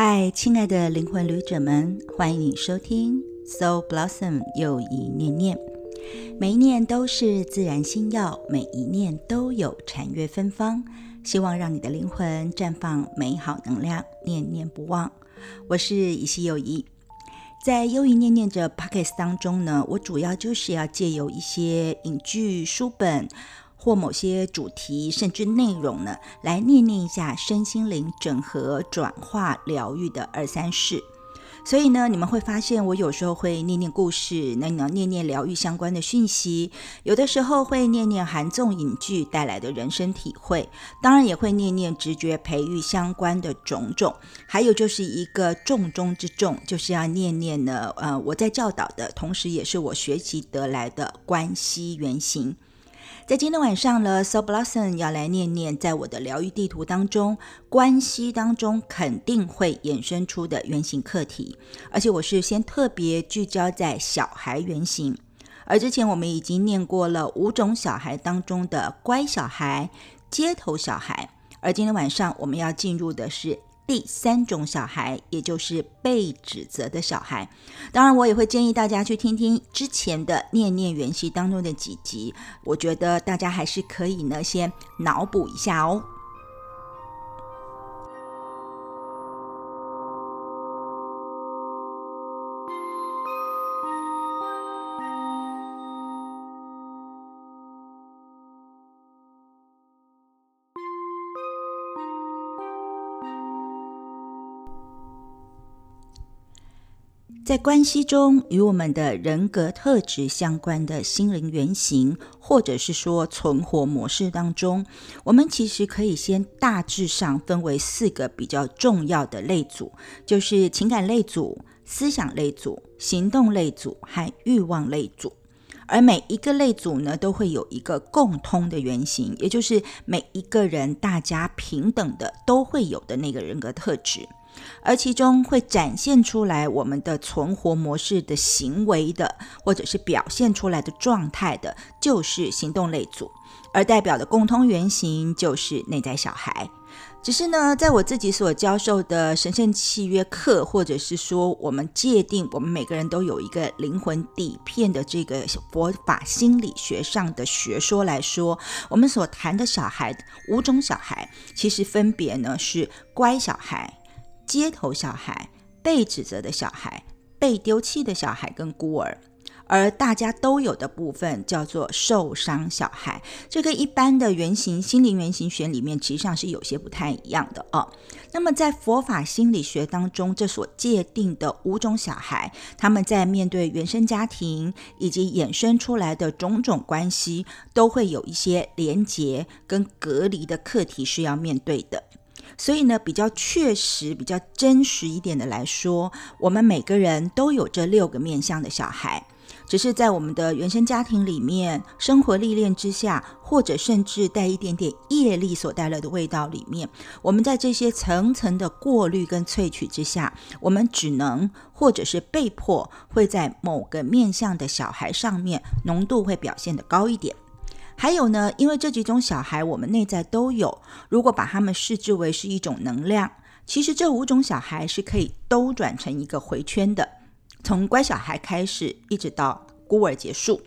嗨，亲爱的灵魂旅者们，欢迎你收听 Soul Blossom 又一念念。每一念都是自然心药，每一念都有禅悦芬芳。希望让你的灵魂绽放美好能量，念念不忘。我是以西友谊，在优一念念这 Pockets 当中呢，我主要就是要借由一些影剧、书本。或某些主题甚至内容呢，来念念一下身心灵整合、转化、疗愈的二三事。所以呢，你们会发现我有时候会念念故事，那你要念念疗愈相关的讯息；有的时候会念念韩综影剧带来的人生体会，当然也会念念直觉培育相关的种种。还有就是一个重中之重，就是要念念呢，呃，我在教导的同时，也是我学习得来的关系原型。在今天晚上呢，So Blossom 要来念念，在我的疗愈地图当中，关系当中肯定会衍生出的原型课题，而且我是先特别聚焦在小孩原型，而之前我们已经念过了五种小孩当中的乖小孩、街头小孩，而今天晚上我们要进入的是。第三种小孩，也就是被指责的小孩。当然，我也会建议大家去听听之前的《念念缘系》当中的几集，我觉得大家还是可以呢，先脑补一下哦。在关系中，与我们的人格特质相关的心灵原型，或者是说存活模式当中，我们其实可以先大致上分为四个比较重要的类组，就是情感类组、思想类组、行动类组和欲望类组。而每一个类组呢，都会有一个共通的原型，也就是每一个人大家平等的都会有的那个人格特质。而其中会展现出来我们的存活模式的行为的，或者是表现出来的状态的，就是行动类组，而代表的共通原型就是内在小孩。只是呢，在我自己所教授的神圣契约课，或者是说我们界定我们每个人都有一个灵魂底片的这个佛法心理学上的学说来说，我们所谈的小孩五种小孩，其实分别呢是乖小孩。街头小孩、被指责的小孩、被丢弃的小孩跟孤儿，而大家都有的部分叫做受伤小孩。这个一般的原型心灵原型学里面，实际上是有些不太一样的哦。那么在佛法心理学当中，这所界定的五种小孩，他们在面对原生家庭以及衍生出来的种种关系，都会有一些连结跟隔离的课题是要面对的。所以呢，比较确实、比较真实一点的来说，我们每个人都有这六个面相的小孩，只是在我们的原生家庭里面、生活历练之下，或者甚至带一点点业力所带来的味道里面，我们在这些层层的过滤跟萃取之下，我们只能或者是被迫会在某个面相的小孩上面浓度会表现的高一点。还有呢，因为这几种小孩我们内在都有，如果把他们视之为是一种能量，其实这五种小孩是可以兜转成一个回圈的，从乖小孩开始，一直到孤儿结束。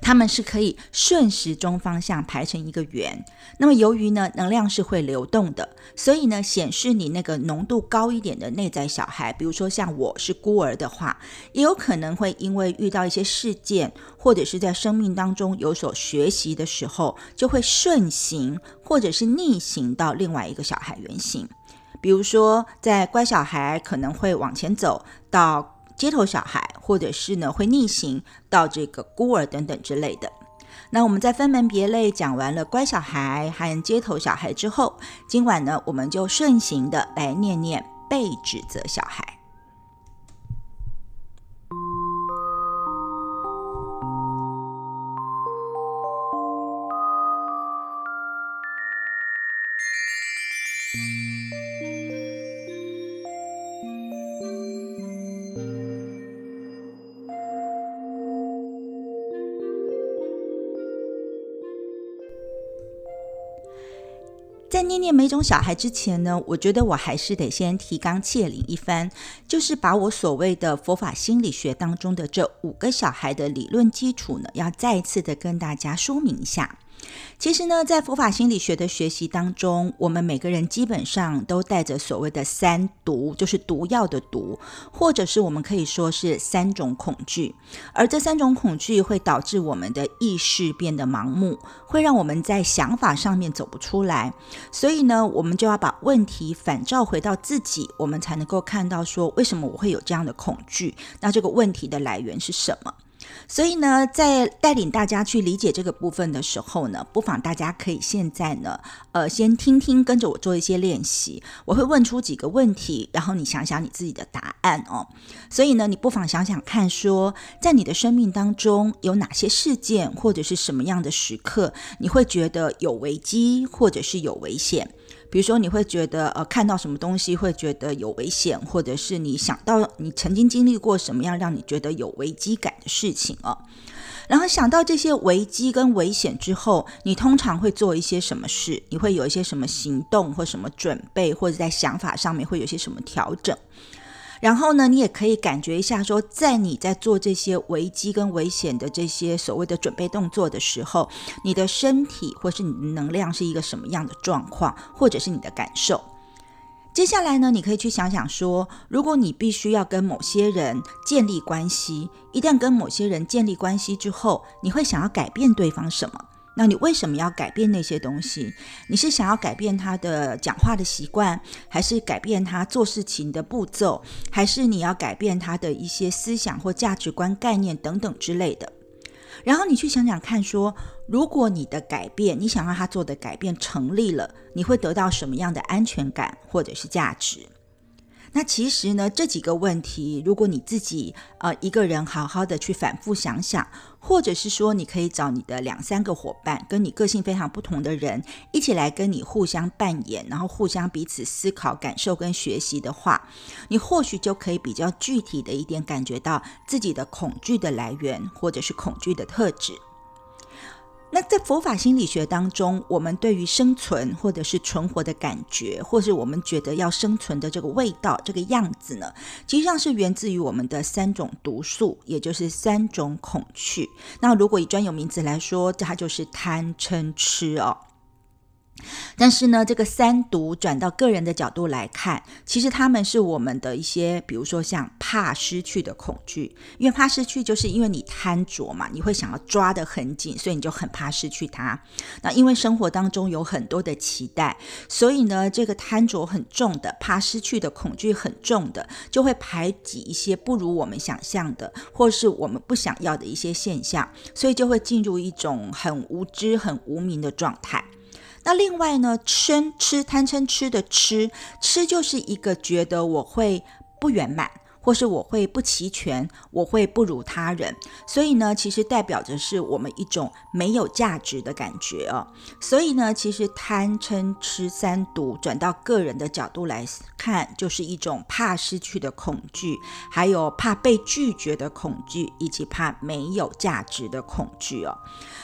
他们是可以顺时钟方向排成一个圆。那么由于呢能量是会流动的，所以呢显示你那个浓度高一点的内在小孩，比如说像我是孤儿的话，也有可能会因为遇到一些事件，或者是在生命当中有所学习的时候，就会顺行或者是逆行到另外一个小孩原型。比如说在乖小孩可能会往前走到。街头小孩，或者是呢会逆行到这个孤儿等等之类的。那我们在分门别类讲完了乖小孩和街头小孩之后，今晚呢我们就顺行的来念念被指责小孩。念念每种小孩之前呢，我觉得我还是得先提纲挈领一番，就是把我所谓的佛法心理学当中的这五个小孩的理论基础呢，要再一次的跟大家说明一下。其实呢，在佛法心理学的学习当中，我们每个人基本上都带着所谓的三毒，就是毒药的毒，或者是我们可以说是三种恐惧。而这三种恐惧会导致我们的意识变得盲目，会让我们在想法上面走不出来。所以呢，我们就要把问题反照回到自己，我们才能够看到说，为什么我会有这样的恐惧？那这个问题的来源是什么？所以呢，在带领大家去理解这个部分的时候呢，不妨大家可以现在呢，呃，先听听，跟着我做一些练习。我会问出几个问题，然后你想想你自己的答案哦。所以呢，你不妨想想看，说在你的生命当中有哪些事件或者是什么样的时刻，你会觉得有危机或者是有危险。比如说，你会觉得呃，看到什么东西会觉得有危险，或者是你想到你曾经经历过什么样让你觉得有危机感的事情哦。然后想到这些危机跟危险之后，你通常会做一些什么事？你会有一些什么行动或什么准备，或者在想法上面会有些什么调整？然后呢，你也可以感觉一下，说在你在做这些危机跟危险的这些所谓的准备动作的时候，你的身体或是你的能量是一个什么样的状况，或者是你的感受。接下来呢，你可以去想想说，如果你必须要跟某些人建立关系，一旦跟某些人建立关系之后，你会想要改变对方什么？那你为什么要改变那些东西？你是想要改变他的讲话的习惯，还是改变他做事情的步骤，还是你要改变他的一些思想或价值观、概念等等之类的？然后你去想想看，说如果你的改变，你想让他做的改变成立了，你会得到什么样的安全感或者是价值？那其实呢，这几个问题，如果你自己呃一个人好好的去反复想想，或者是说你可以找你的两三个伙伴，跟你个性非常不同的人一起来跟你互相扮演，然后互相彼此思考、感受跟学习的话，你或许就可以比较具体的一点感觉到自己的恐惧的来源，或者是恐惧的特质。那在佛法心理学当中，我们对于生存或者是存活的感觉，或是我们觉得要生存的这个味道、这个样子呢，实际上是源自于我们的三种毒素，也就是三种恐惧。那如果以专有名词来说，它就是贪嗔痴哦。但是呢，这个三毒转到个人的角度来看，其实他们是我们的一些，比如说像怕失去的恐惧，因为怕失去，就是因为你贪着嘛，你会想要抓得很紧，所以你就很怕失去它。那因为生活当中有很多的期待，所以呢，这个贪着很重的，怕失去的恐惧很重的，就会排挤一些不如我们想象的，或是我们不想要的一些现象，所以就会进入一种很无知、很无名的状态。那另外呢，嗔吃贪嗔吃的吃吃就是一个觉得我会不圆满。或是我会不齐全，我会不如他人，所以呢，其实代表着是我们一种没有价值的感觉哦。所以呢，其实贪嗔痴三毒转到个人的角度来看，就是一种怕失去的恐惧，还有怕被拒绝的恐惧，以及怕没有价值的恐惧哦。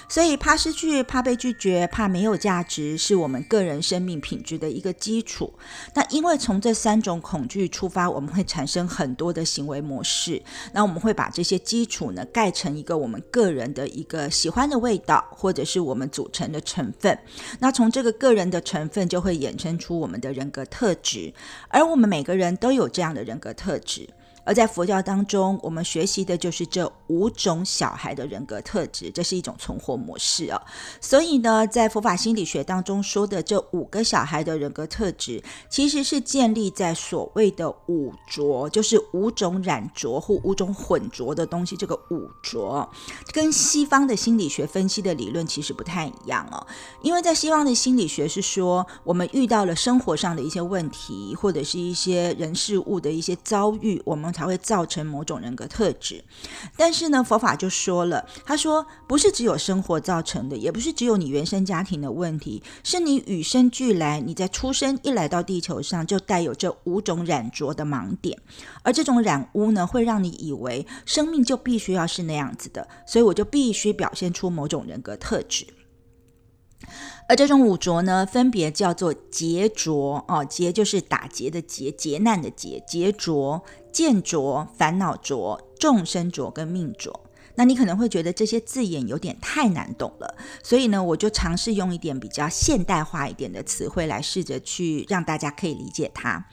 所以怕失去、怕被拒绝、怕没有价值，是我们个人生命品质的一个基础。那因为从这三种恐惧出发，我们会产生很多。多的行为模式，那我们会把这些基础呢盖成一个我们个人的一个喜欢的味道，或者是我们组成的成分。那从这个个人的成分就会衍生出我们的人格特质，而我们每个人都有这样的人格特质。而在佛教当中，我们学习的就是这五种小孩的人格特质，这是一种存活模式啊。所以呢，在佛法心理学当中说的这五个小孩的人格特质，其实是建立在所谓的五浊，就是五种染浊或五种混浊的东西。这个五浊跟西方的心理学分析的理论其实不太一样哦，因为在西方的心理学是说，我们遇到了生活上的一些问题，或者是一些人事物的一些遭遇，我们才会造成某种人格特质，但是呢，佛法就说了，他说不是只有生活造成的，也不是只有你原生家庭的问题，是你与生俱来，你在出生一来到地球上就带有这五种染浊的盲点，而这种染污呢，会让你以为生命就必须要是那样子的，所以我就必须表现出某种人格特质。而这种五浊呢，分别叫做劫浊哦，劫就是打劫的劫，劫难的劫，劫浊、见浊、烦恼浊、众生浊跟命浊。那你可能会觉得这些字眼有点太难懂了，所以呢，我就尝试用一点比较现代化一点的词汇来试着去让大家可以理解它。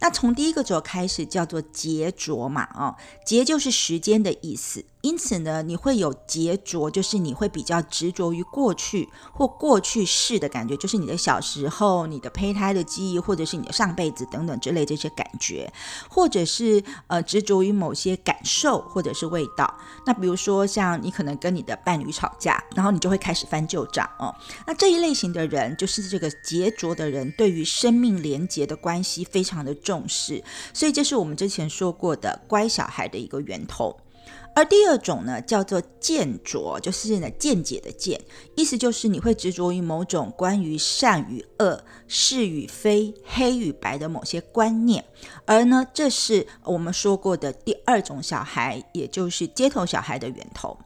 那从第一个浊开始叫做劫浊嘛，哦，劫就是时间的意思。因此呢，你会有执着，就是你会比较执着于过去或过去式的感觉，就是你的小时候、你的胚胎的记忆，或者是你的上辈子等等之类这些感觉，或者是呃执着于某些感受或者是味道。那比如说像你可能跟你的伴侣吵架，然后你就会开始翻旧账哦。那这一类型的人，就是这个执着的人，对于生命连结的关系非常的重视，所以这是我们之前说过的乖小孩的一个源头。而第二种呢，叫做见着，就是呢见解的见，意思就是你会执着于某种关于善与恶、是与非、黑与白的某些观念，而呢，这是我们说过的第二种小孩，也就是街头小孩的源头。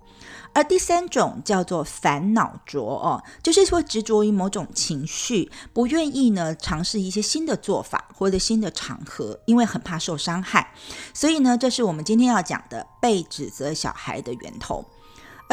而第三种叫做烦恼着哦，就是会执着于某种情绪，不愿意呢尝试一些新的做法或者新的场合，因为很怕受伤害。所以呢，这是我们今天要讲的被指责小孩的源头。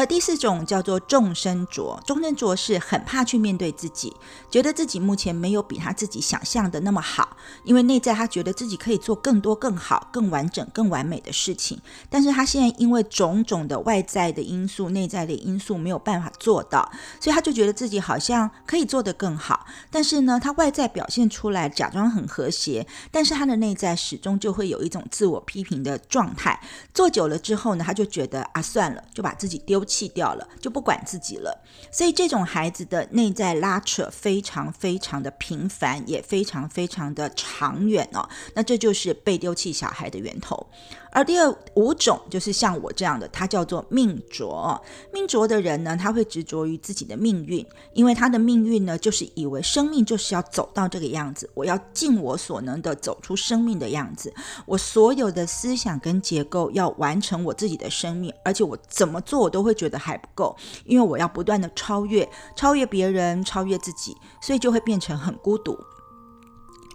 而第四种叫做众生浊，众生浊是很怕去面对自己，觉得自己目前没有比他自己想象的那么好，因为内在他觉得自己可以做更多、更好、更完整、更完美的事情，但是他现在因为种种的外在的因素、内在的因素没有办法做到，所以他就觉得自己好像可以做得更好，但是呢，他外在表现出来假装很和谐，但是他的内在始终就会有一种自我批评的状态，做久了之后呢，他就觉得啊，算了，就把自己丢。弃掉了，就不管自己了。所以这种孩子的内在拉扯非常非常的频繁，也非常非常的长远哦。那这就是被丢弃小孩的源头。而第二五种就是像我这样的，他叫做命浊。命浊的人呢，他会执着于自己的命运，因为他的命运呢，就是以为生命就是要走到这个样子，我要尽我所能的走出生命的样子。我所有的思想跟结构要完成我自己的生命，而且我怎么做我都会会觉得还不够，因为我要不断的超越，超越别人，超越自己，所以就会变成很孤独。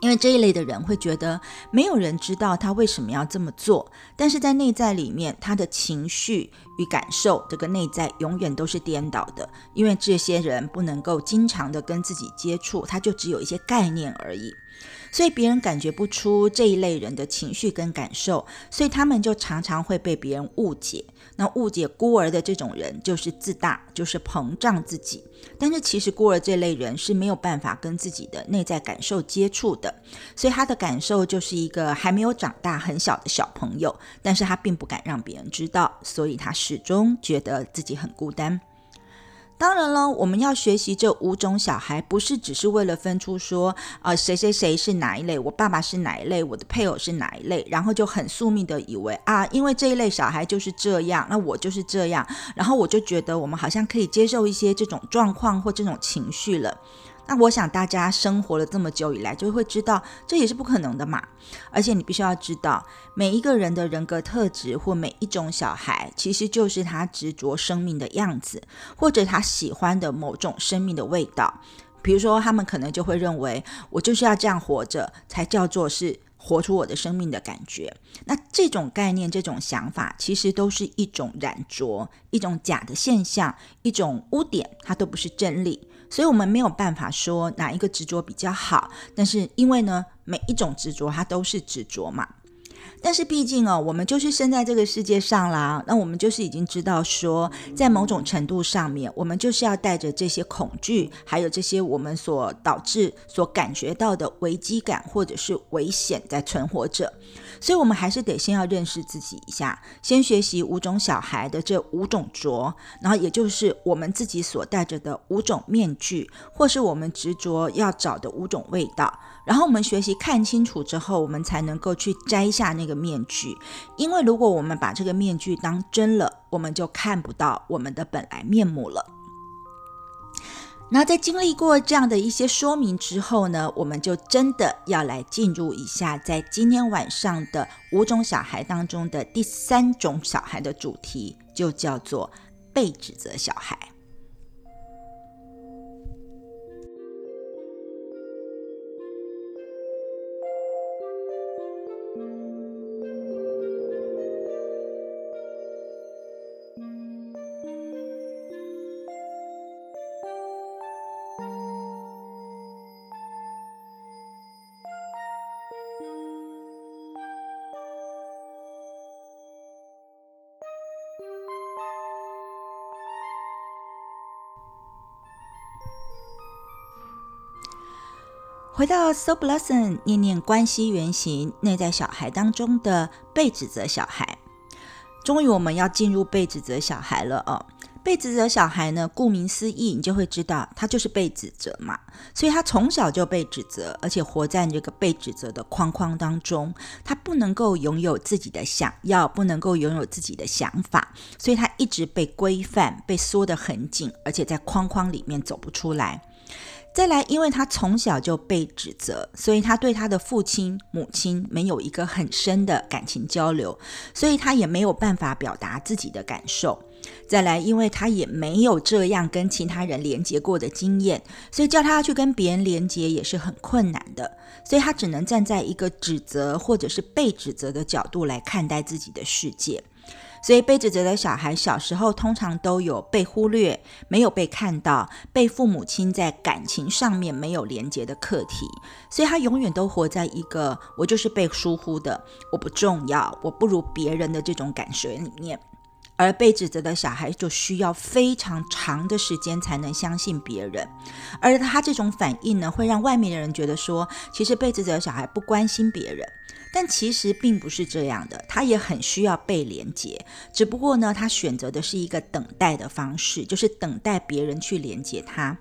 因为这一类的人会觉得没有人知道他为什么要这么做，但是在内在里面，他的情绪与感受，这个内在永远都是颠倒的。因为这些人不能够经常的跟自己接触，他就只有一些概念而已。所以别人感觉不出这一类人的情绪跟感受，所以他们就常常会被别人误解。那误解孤儿的这种人就是自大，就是膨胀自己。但是其实孤儿这类人是没有办法跟自己的内在感受接触的，所以他的感受就是一个还没有长大很小的小朋友，但是他并不敢让别人知道，所以他始终觉得自己很孤单。当然了，我们要学习这五种小孩，不是只是为了分出说，呃，谁谁谁是哪一类，我爸爸是哪一类，我的配偶是哪一类，然后就很宿命的以为啊，因为这一类小孩就是这样，那我就是这样，然后我就觉得我们好像可以接受一些这种状况或这种情绪了。那我想大家生活了这么久以来，就会知道这也是不可能的嘛。而且你必须要知道，每一个人的人格特质或每一种小孩，其实就是他执着生命的样子，或者他喜欢的某种生命的味道。比如说，他们可能就会认为，我就是要这样活着，才叫做是活出我的生命的感觉。那这种概念、这种想法，其实都是一种染着，一种假的现象，一种污点，它都不是真理。所以，我们没有办法说哪一个执着比较好，但是因为呢，每一种执着它都是执着嘛。但是毕竟哦，我们就是生在这个世界上啦，那我们就是已经知道说，在某种程度上面，我们就是要带着这些恐惧，还有这些我们所导致、所感觉到的危机感或者是危险在存活着。所以，我们还是得先要认识自己一下，先学习五种小孩的这五种着，然后也就是我们自己所戴着的五种面具，或是我们执着要找的五种味道。然后我们学习看清楚之后，我们才能够去摘下那个面具。因为如果我们把这个面具当真了，我们就看不到我们的本来面目了。那在经历过这样的一些说明之后呢，我们就真的要来进入一下，在今天晚上的五种小孩当中的第三种小孩的主题，就叫做被指责小孩。回到 So Blossom 念念关系原型内在小孩当中的被指责小孩，终于我们要进入被指责小孩了哦。被指责小孩呢，顾名思义，你就会知道他就是被指责嘛，所以他从小就被指责，而且活在这个被指责的框框当中，他不能够拥有自己的想要，不能够拥有自己的想法，所以他一直被规范，被缩得很紧，而且在框框里面走不出来。再来，因为他从小就被指责，所以他对他的父亲、母亲没有一个很深的感情交流，所以他也没有办法表达自己的感受。再来，因为他也没有这样跟其他人连接过的经验，所以叫他去跟别人连接也是很困难的，所以他只能站在一个指责或者是被指责的角度来看待自己的世界。所以被指责的小孩小时候通常都有被忽略、没有被看到、被父母亲在感情上面没有连接的课题，所以他永远都活在一个我就是被疏忽的、我不重要、我不如别人的这种感觉里面。而被指责的小孩就需要非常长的时间才能相信别人，而他这种反应呢，会让外面的人觉得说，其实被指责的小孩不关心别人。但其实并不是这样的，他也很需要被连接，只不过呢，他选择的是一个等待的方式，就是等待别人去连接他。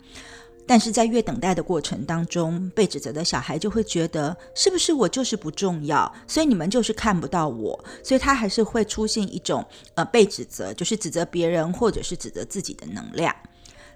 但是在越等待的过程当中，被指责的小孩就会觉得，是不是我就是不重要，所以你们就是看不到我，所以他还是会出现一种呃被指责，就是指责别人或者是指责自己的能量。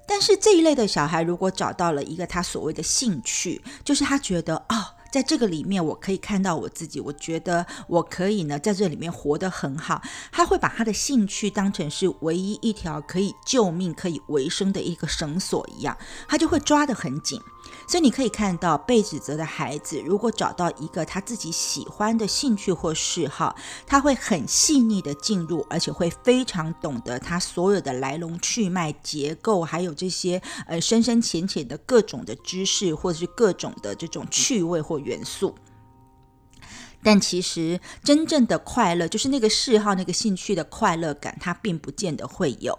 但是这一类的小孩，如果找到了一个他所谓的兴趣，就是他觉得哦。在这个里面，我可以看到我自己。我觉得我可以呢，在这里面活得很好。他会把他的兴趣当成是唯一一条可以救命、可以维生的一个绳索一样，他就会抓得很紧。所以你可以看到，被指责的孩子，如果找到一个他自己喜欢的兴趣或嗜好，他会很细腻的进入，而且会非常懂得他所有的来龙去脉、结构，还有这些呃深深浅浅的各种的知识，或者是各种的这种趣味或元素。但其实真正的快乐，就是那个嗜好、那个兴趣的快乐感，它并不见得会有。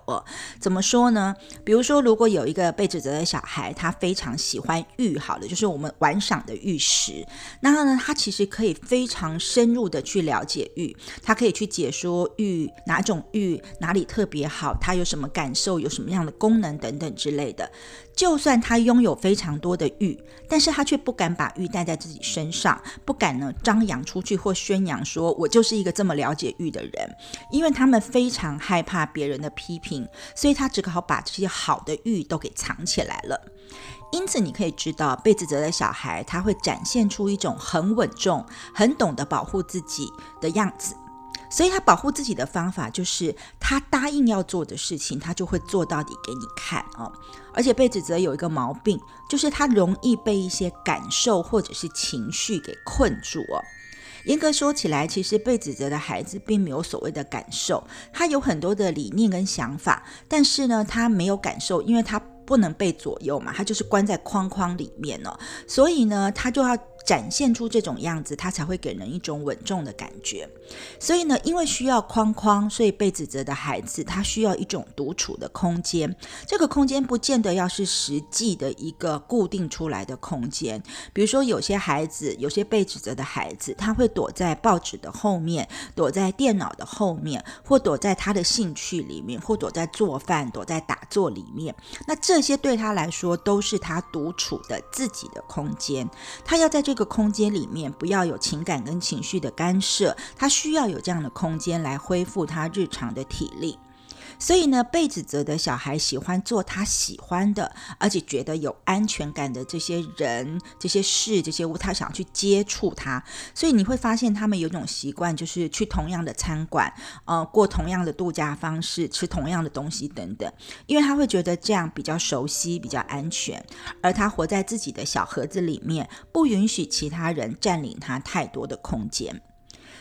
怎么说呢？比如说，如果有一个被指责的小孩，他非常喜欢玉，好了，就是我们玩赏的玉石，那呢，他其实可以非常深入的去了解玉，他可以去解说玉哪种玉哪里特别好，它有什么感受，有什么样的功能等等之类的。就算他拥有非常多的玉，但是他却不敢把玉戴在自己身上，不敢呢张扬出去或宣扬说，我就是一个这么了解玉的人，因为他们非常害怕别人的批评，所以他只好把这些好的玉都给藏起来了。因此，你可以知道，被指责的小孩他会展现出一种很稳重、很懂得保护自己的样子。所以他保护自己的方法就是，他答应要做的事情，他就会做到底给你看哦。而且被指责有一个毛病，就是他容易被一些感受或者是情绪给困住哦。严格说起来，其实被指责的孩子并没有所谓的感受，他有很多的理念跟想法，但是呢，他没有感受，因为他不能被左右嘛，他就是关在框框里面哦。所以呢，他就要。展现出这种样子，他才会给人一种稳重的感觉。所以呢，因为需要框框，所以被指责的孩子他需要一种独处的空间。这个空间不见得要是实际的一个固定出来的空间。比如说，有些孩子，有些被指责的孩子，他会躲在报纸的后面，躲在电脑的后面，或躲在他的兴趣里面，或躲在做饭、躲在打坐里面。那这些对他来说都是他独处的自己的空间。他要在这。个空间里面不要有情感跟情绪的干涉，他需要有这样的空间来恢复他日常的体力。所以呢，被指责的小孩喜欢做他喜欢的，而且觉得有安全感的这些人、这些事、这些物，他想去接触他。所以你会发现，他们有一种习惯，就是去同样的餐馆，呃，过同样的度假方式，吃同样的东西等等，因为他会觉得这样比较熟悉、比较安全。而他活在自己的小盒子里面，不允许其他人占领他太多的空间。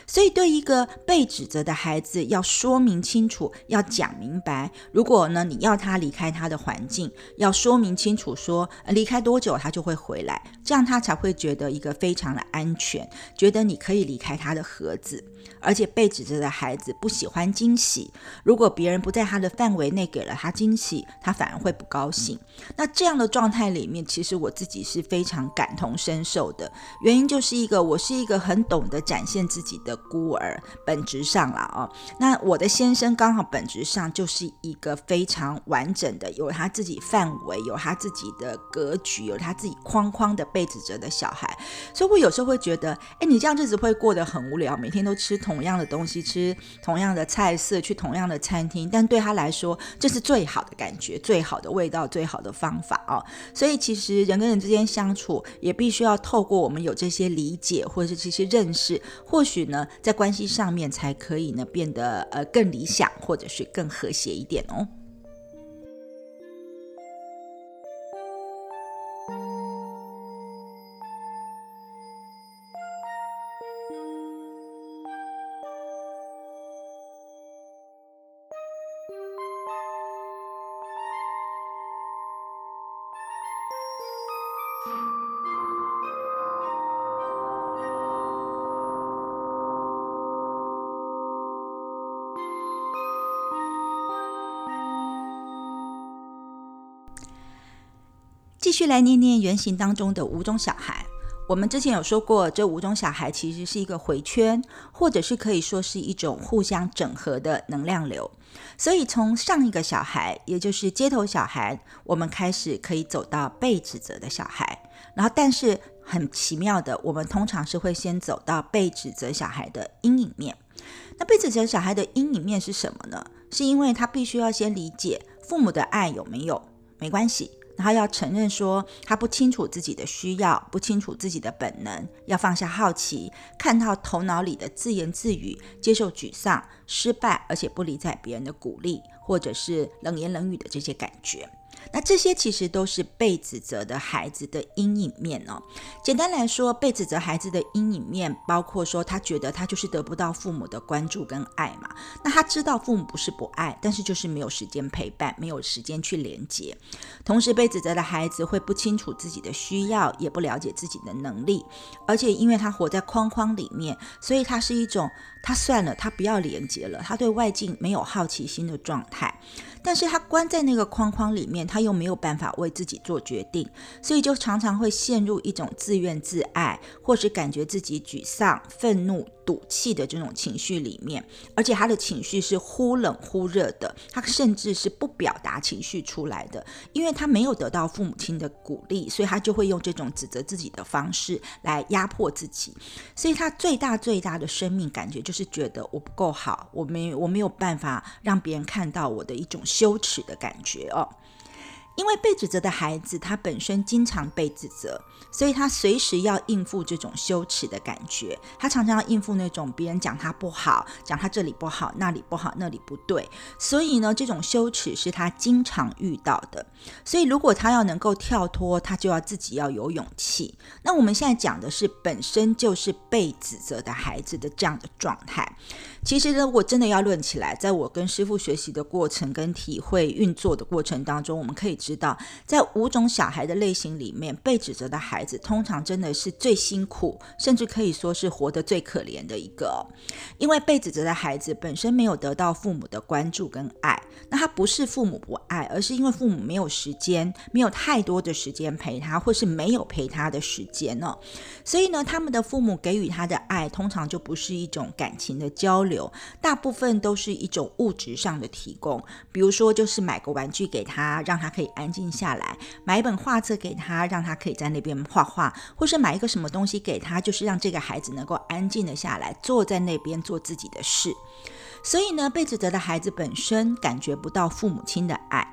所以，对一个被指责的孩子，要说明清楚，要讲明白。如果呢，你要他离开他的环境，要说明清楚，说离开多久他就会回来，这样他才会觉得一个非常的安全，觉得你可以离开他的盒子。而且被指责的孩子不喜欢惊喜，如果别人不在他的范围内给了他惊喜，他反而会不高兴。那这样的状态里面，其实我自己是非常感同身受的。原因就是一个，我是一个很懂得展现自己的孤儿，本质上啦哦。那我的先生刚好本质上就是一个非常完整的，有他自己范围，有他自己的格局，有他自己框框的被指责的小孩。所以我有时候会觉得，哎，你这样日子会过得很无聊，每天都吃。同样的东西吃，同样的菜色，去同样的餐厅，但对他来说，这是最好的感觉，最好的味道，最好的方法哦。所以，其实人跟人之间相处，也必须要透过我们有这些理解，或者是这些认识，或许呢，在关系上面才可以呢变得呃更理想，或者是更和谐一点哦。续来念念原型当中的五种小孩。我们之前有说过，这五种小孩其实是一个回圈，或者是可以说是一种互相整合的能量流。所以从上一个小孩，也就是街头小孩，我们开始可以走到被指责的小孩。然后，但是很奇妙的，我们通常是会先走到被指责小孩的阴影面。那被指责小孩的阴影面是什么呢？是因为他必须要先理解父母的爱有没有，没关系。然后要承认说他不清楚自己的需要，不清楚自己的本能，要放下好奇，看到头脑里的自言自语，接受沮丧、失败，而且不理睬别人的鼓励，或者是冷言冷语的这些感觉。那这些其实都是被指责的孩子的阴影面哦。简单来说，被指责孩子的阴影面包括说，他觉得他就是得不到父母的关注跟爱嘛。那他知道父母不是不爱，但是就是没有时间陪伴，没有时间去连接。同时，被指责的孩子会不清楚自己的需要，也不了解自己的能力，而且因为他活在框框里面，所以他是一种他算了，他不要连接了，他对外境没有好奇心的状态。但是他关在那个框框里面，他又没有办法为自己做决定，所以就常常会陷入一种自怨自艾，或是感觉自己沮丧、愤怒。赌气的这种情绪里面，而且他的情绪是忽冷忽热的，他甚至是不表达情绪出来的，因为他没有得到父母亲的鼓励，所以他就会用这种指责自己的方式来压迫自己，所以他最大最大的生命感觉就是觉得我不够好，我没我没有办法让别人看到我的一种羞耻的感觉哦。因为被指责的孩子，他本身经常被指责，所以他随时要应付这种羞耻的感觉。他常常要应付那种别人讲他不好，讲他这里不好，那里不好，那里不对。所以呢，这种羞耻是他经常遇到的。所以如果他要能够跳脱，他就要自己要有勇气。那我们现在讲的是本身就是被指责的孩子的这样的状态。其实呢，我真的要论起来，在我跟师傅学习的过程、跟体会运作的过程当中，我们可以知道，在五种小孩的类型里面，被指责的孩子通常真的是最辛苦，甚至可以说是活得最可怜的一个。因为被指责的孩子本身没有得到父母的关注跟爱，那他不是父母不爱，而是因为父母没有时间，没有太多的时间陪他，或是没有陪他的时间呢。所以呢，他们的父母给予他的爱，通常就不是一种感情的交流。流大部分都是一种物质上的提供，比如说就是买个玩具给他，让他可以安静下来；买一本画册给他，让他可以在那边画画；或是买一个什么东西给他，就是让这个孩子能够安静的下来，坐在那边做自己的事。所以呢，被指责的孩子本身感觉不到父母亲的爱。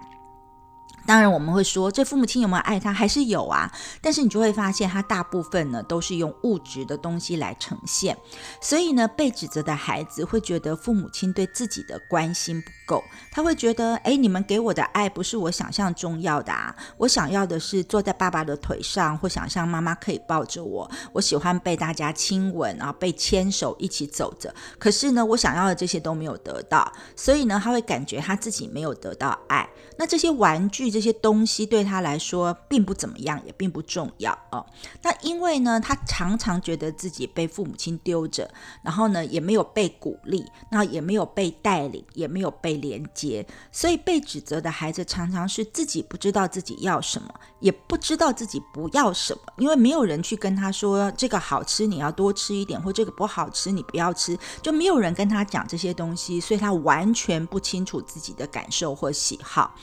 当然，我们会说，这父母亲有没有爱他，还是有啊。但是你就会发现，他大部分呢都是用物质的东西来呈现。所以呢，被指责的孩子会觉得父母亲对自己的关心不够，他会觉得，哎，你们给我的爱不是我想象中要的啊。我想要的是坐在爸爸的腿上，或想象妈妈可以抱着我。我喜欢被大家亲吻啊，被牵手一起走着。可是呢，我想要的这些都没有得到，所以呢，他会感觉他自己没有得到爱。那这些玩具。这些东西对他来说并不怎么样，也并不重要哦。那因为呢，他常常觉得自己被父母亲丢着，然后呢，也没有被鼓励，那也没有被带领，也没有被连接，所以被指责的孩子常常是自己不知道自己要什么，也不知道自己不要什么，因为没有人去跟他说这个好吃你要多吃一点，或这个不好吃你不要吃，就没有人跟他讲这些东西，所以他完全不清楚自己的感受或喜好。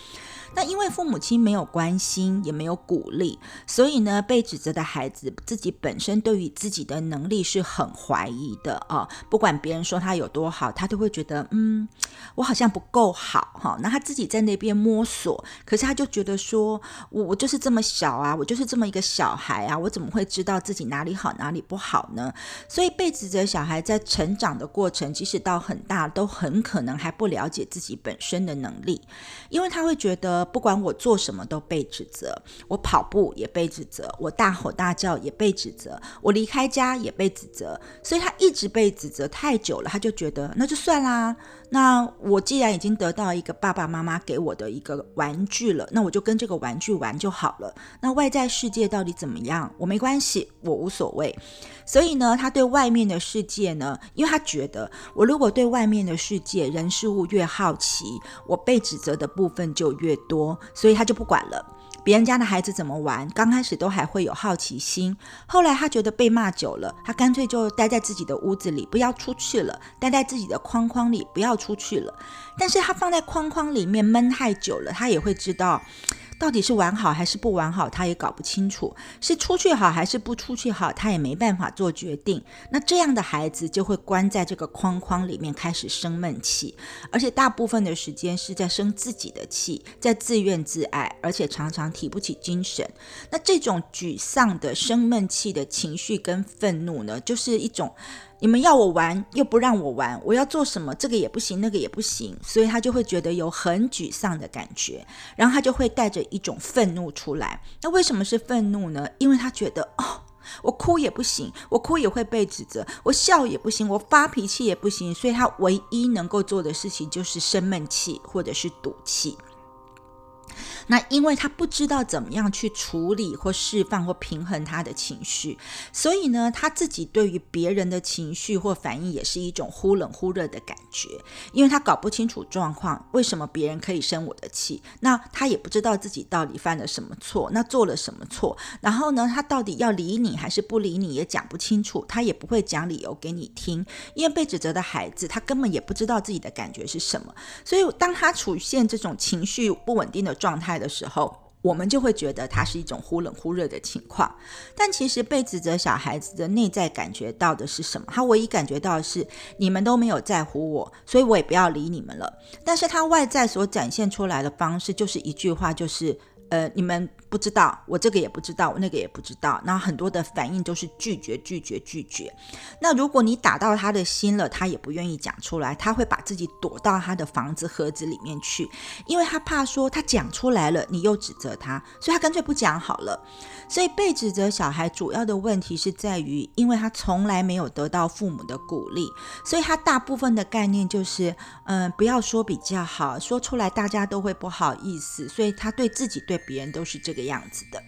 那因为父母亲没有关心，也没有鼓励，所以呢，被指责的孩子自己本身对于自己的能力是很怀疑的啊。不管别人说他有多好，他都会觉得，嗯，我好像不够好哈。那他自己在那边摸索，可是他就觉得说，我我就是这么小啊，我就是这么一个小孩啊，我怎么会知道自己哪里好哪里不好呢？所以被指责小孩在成长的过程，即使到很大，都很可能还不了解自己本身的能力，因为他会觉得。不管我做什么都被指责，我跑步也被指责，我大吼大叫也被指责，我离开家也被指责，所以他一直被指责太久了，他就觉得那就算啦。那我既然已经得到一个爸爸妈妈给我的一个玩具了，那我就跟这个玩具玩就好了。那外在世界到底怎么样，我没关系，我无所谓。所以呢，他对外面的世界呢，因为他觉得我如果对外面的世界人事物越好奇，我被指责的部分就越多，所以他就不管了。别人家的孩子怎么玩，刚开始都还会有好奇心，后来他觉得被骂久了，他干脆就待在自己的屋子里，不要出去了，待在自己的框框里，不要出去了。但是他放在框框里面闷太久了，他也会知道。到底是玩好还是不玩好，他也搞不清楚；是出去好还是不出去好，他也没办法做决定。那这样的孩子就会关在这个框框里面，开始生闷气，而且大部分的时间是在生自己的气，在自怨自艾，而且常常提不起精神。那这种沮丧的生闷气的情绪跟愤怒呢，就是一种。你们要我玩又不让我玩，我要做什么这个也不行，那个也不行，所以他就会觉得有很沮丧的感觉，然后他就会带着一种愤怒出来。那为什么是愤怒呢？因为他觉得哦，我哭也不行，我哭也会被指责，我笑也不行，我发脾气也不行，所以他唯一能够做的事情就是生闷气或者是赌气。那因为他不知道怎么样去处理或释放或平衡他的情绪，所以呢，他自己对于别人的情绪或反应也是一种忽冷忽热的感觉。因为他搞不清楚状况，为什么别人可以生我的气？那他也不知道自己到底犯了什么错，那做了什么错？然后呢，他到底要理你还是不理你，也讲不清楚，他也不会讲理由给你听。因为被指责的孩子，他根本也不知道自己的感觉是什么，所以当他出现这种情绪不稳定的状态。的时候，我们就会觉得它是一种忽冷忽热的情况。但其实被指责小孩子的内在感觉到的是什么？他唯一感觉到的是你们都没有在乎我，所以我也不要理你们了。但是他外在所展现出来的方式，就是一句话，就是呃，你们。不知道，我这个也不知道，我那个也不知道。那很多的反应都是拒绝、拒绝、拒绝。那如果你打到他的心了，他也不愿意讲出来，他会把自己躲到他的房子盒子里面去，因为他怕说他讲出来了，你又指责他，所以他干脆不讲好了。所以被指责小孩主要的问题是在于，因为他从来没有得到父母的鼓励，所以他大部分的概念就是，嗯，不要说比较好，说出来大家都会不好意思，所以他对自己对别人都是这个。样子的。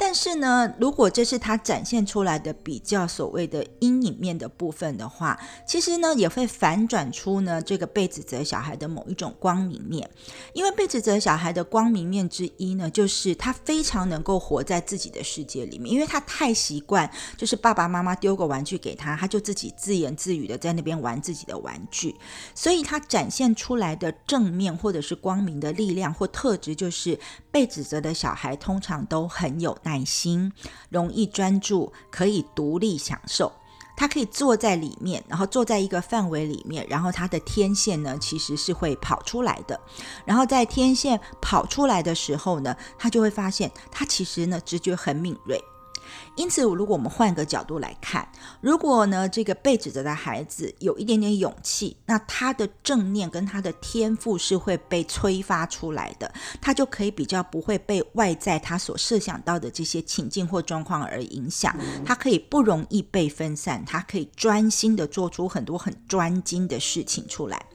但是呢，如果这是他展现出来的比较所谓的阴影面的部分的话，其实呢也会反转出呢这个被指责小孩的某一种光明面。因为被指责小孩的光明面之一呢，就是他非常能够活在自己的世界里面，因为他太习惯，就是爸爸妈妈丢个玩具给他，他就自己自言自语的在那边玩自己的玩具，所以他展现出来的正面或者是光明的力量或特质，就是被指责的小孩通常都很有。耐心，容易专注，可以独立享受。他可以坐在里面，然后坐在一个范围里面，然后他的天线呢其实是会跑出来的。然后在天线跑出来的时候呢，他就会发现他其实呢直觉很敏锐。因此，如果我们换个角度来看，如果呢这个被指责的孩子有一点点勇气，那他的正念跟他的天赋是会被催发出来的，他就可以比较不会被外在他所设想到的这些情境或状况而影响，他可以不容易被分散，他可以专心的做出很多很专精的事情出来。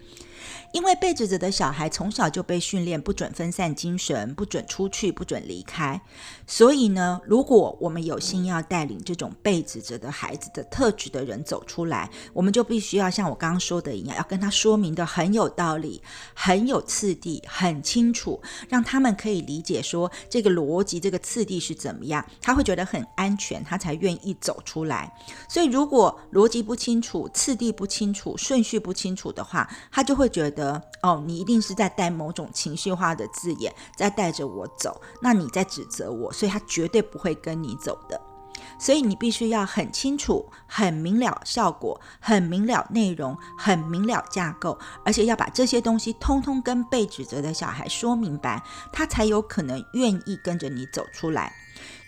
因为被指责的小孩从小就被训练不准分散精神，不准出去，不准离开。所以呢，如果我们有心要带领这种被指责的孩子的特质的人走出来，我们就必须要像我刚刚说的一样，要跟他说明的很有道理、很有次第、很清楚，让他们可以理解说这个逻辑、这个次第是怎么样，他会觉得很安全，他才愿意走出来。所以，如果逻辑不清楚、次第不清楚、顺序不清楚的话，他就会觉得。哦，你一定是在带某种情绪化的字眼，在带着我走，那你在指责我，所以他绝对不会跟你走的。所以你必须要很清楚、很明了效果、很明了内容、很明了架构，而且要把这些东西通通跟被指责的小孩说明白，他才有可能愿意跟着你走出来。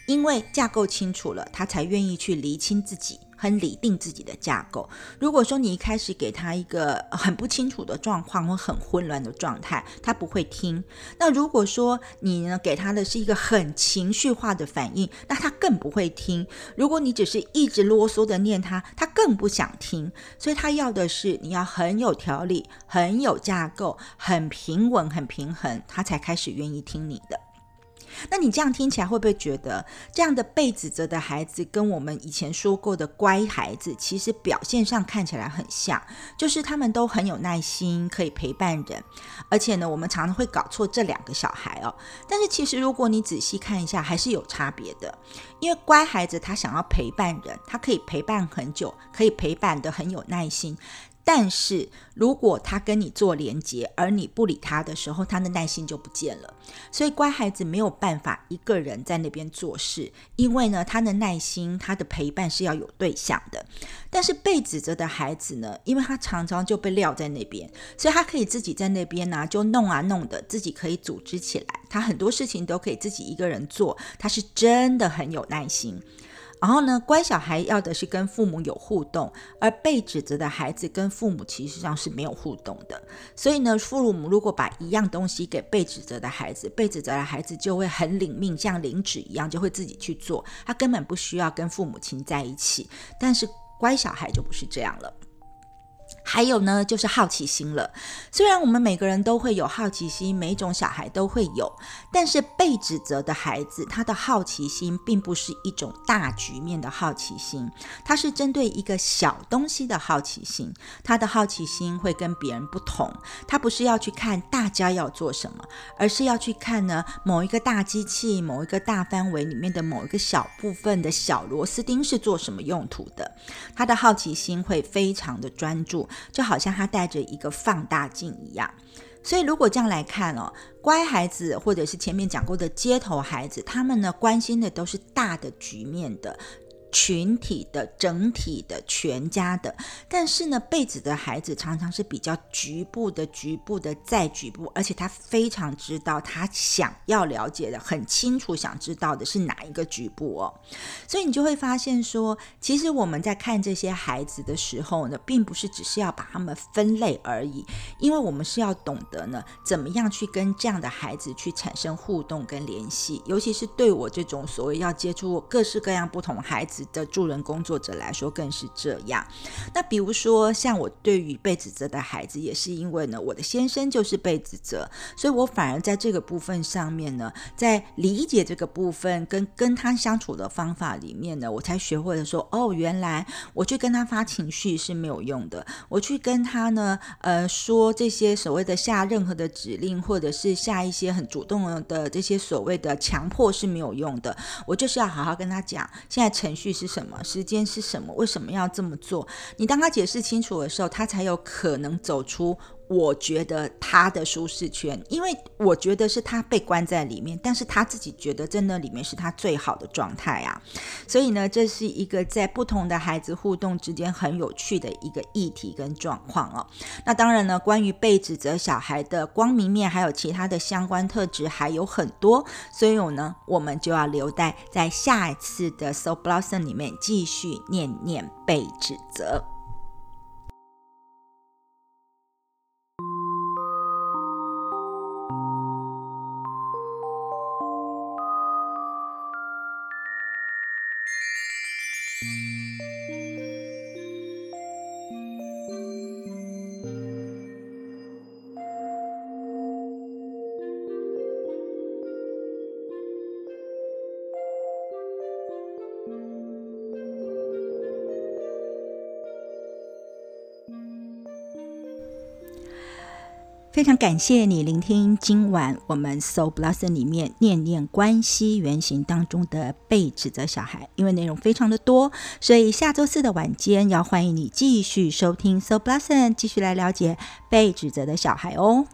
因为架构清楚了，他才愿意去厘清自己。很理定自己的架构。如果说你一开始给他一个很不清楚的状况或很混乱的状态，他不会听。那如果说你呢给他的是一个很情绪化的反应，那他更不会听。如果你只是一直啰嗦的念他，他更不想听。所以他要的是你要很有条理、很有架构、很平稳、很平衡，他才开始愿意听你的。那你这样听起来会不会觉得，这样的被指责的孩子跟我们以前说过的乖孩子，其实表现上看起来很像，就是他们都很有耐心，可以陪伴人，而且呢，我们常常会搞错这两个小孩哦。但是其实如果你仔细看一下，还是有差别的，因为乖孩子他想要陪伴人，他可以陪伴很久，可以陪伴的很有耐心。但是如果他跟你做连接，而你不理他的时候，他的耐心就不见了。所以乖孩子没有办法一个人在那边做事，因为呢，他的耐心、他的陪伴是要有对象的。但是被指责的孩子呢，因为他常常就被撂在那边，所以他可以自己在那边呢，就弄啊弄的，自己可以组织起来，他很多事情都可以自己一个人做，他是真的很有耐心。然后呢，乖小孩要的是跟父母有互动，而被指责的孩子跟父母其实上是没有互动的。所以呢，父母如果把一样东西给被指责的孩子，被指责的孩子就会很领命，像领旨一样，就会自己去做，他根本不需要跟父母亲在一起。但是乖小孩就不是这样了。还有呢，就是好奇心了。虽然我们每个人都会有好奇心，每一种小孩都会有，但是被指责的孩子，他的好奇心并不是一种大局面的好奇心，他是针对一个小东西的好奇心。他的好奇心会跟别人不同，他不是要去看大家要做什么，而是要去看呢某一个大机器、某一个大范围里面的某一个小部分的小螺丝钉是做什么用途的。他的好奇心会非常的专注。就好像他带着一个放大镜一样，所以如果这样来看哦，乖孩子或者是前面讲过的街头孩子，他们呢关心的都是大的局面的。群体的、整体的、全家的，但是呢，被子的孩子常常是比较局部的、局部的再局部，而且他非常知道他想要了解的很清楚，想知道的是哪一个局部哦。所以你就会发现说，其实我们在看这些孩子的时候呢，并不是只是要把他们分类而已，因为我们是要懂得呢，怎么样去跟这样的孩子去产生互动跟联系，尤其是对我这种所谓要接触各式各样不同孩子。的助人工作者来说更是这样。那比如说，像我对于被指责的孩子，也是因为呢，我的先生就是被指责，所以我反而在这个部分上面呢，在理解这个部分跟跟他相处的方法里面呢，我才学会了说，哦，原来我去跟他发情绪是没有用的，我去跟他呢，呃，说这些所谓的下任何的指令，或者是下一些很主动的这些所谓的强迫是没有用的，我就是要好好跟他讲，现在程序。是什么？时间是什么？为什么要这么做？你当他解释清楚的时候，他才有可能走出我觉得他的舒适圈，因为我觉得是他被关在里面，但是他自己觉得在那里面是他最好的状态啊。所以呢，这是一个在不同的孩子互动之间很有趣的一个议题跟状况哦。那当然呢，关于被指责小孩的光明面，还有其他的相关特质还有很多，所以我呢，我们就要留待在下一次的 So Blossom 里面继续念念被指责。非常感谢你聆听今晚我们 So Blossom 里面念念关系原型当中的被指责小孩，因为内容非常的多，所以下周四的晚间要欢迎你继续收听 So Blossom，继续来了解被指责的小孩哦。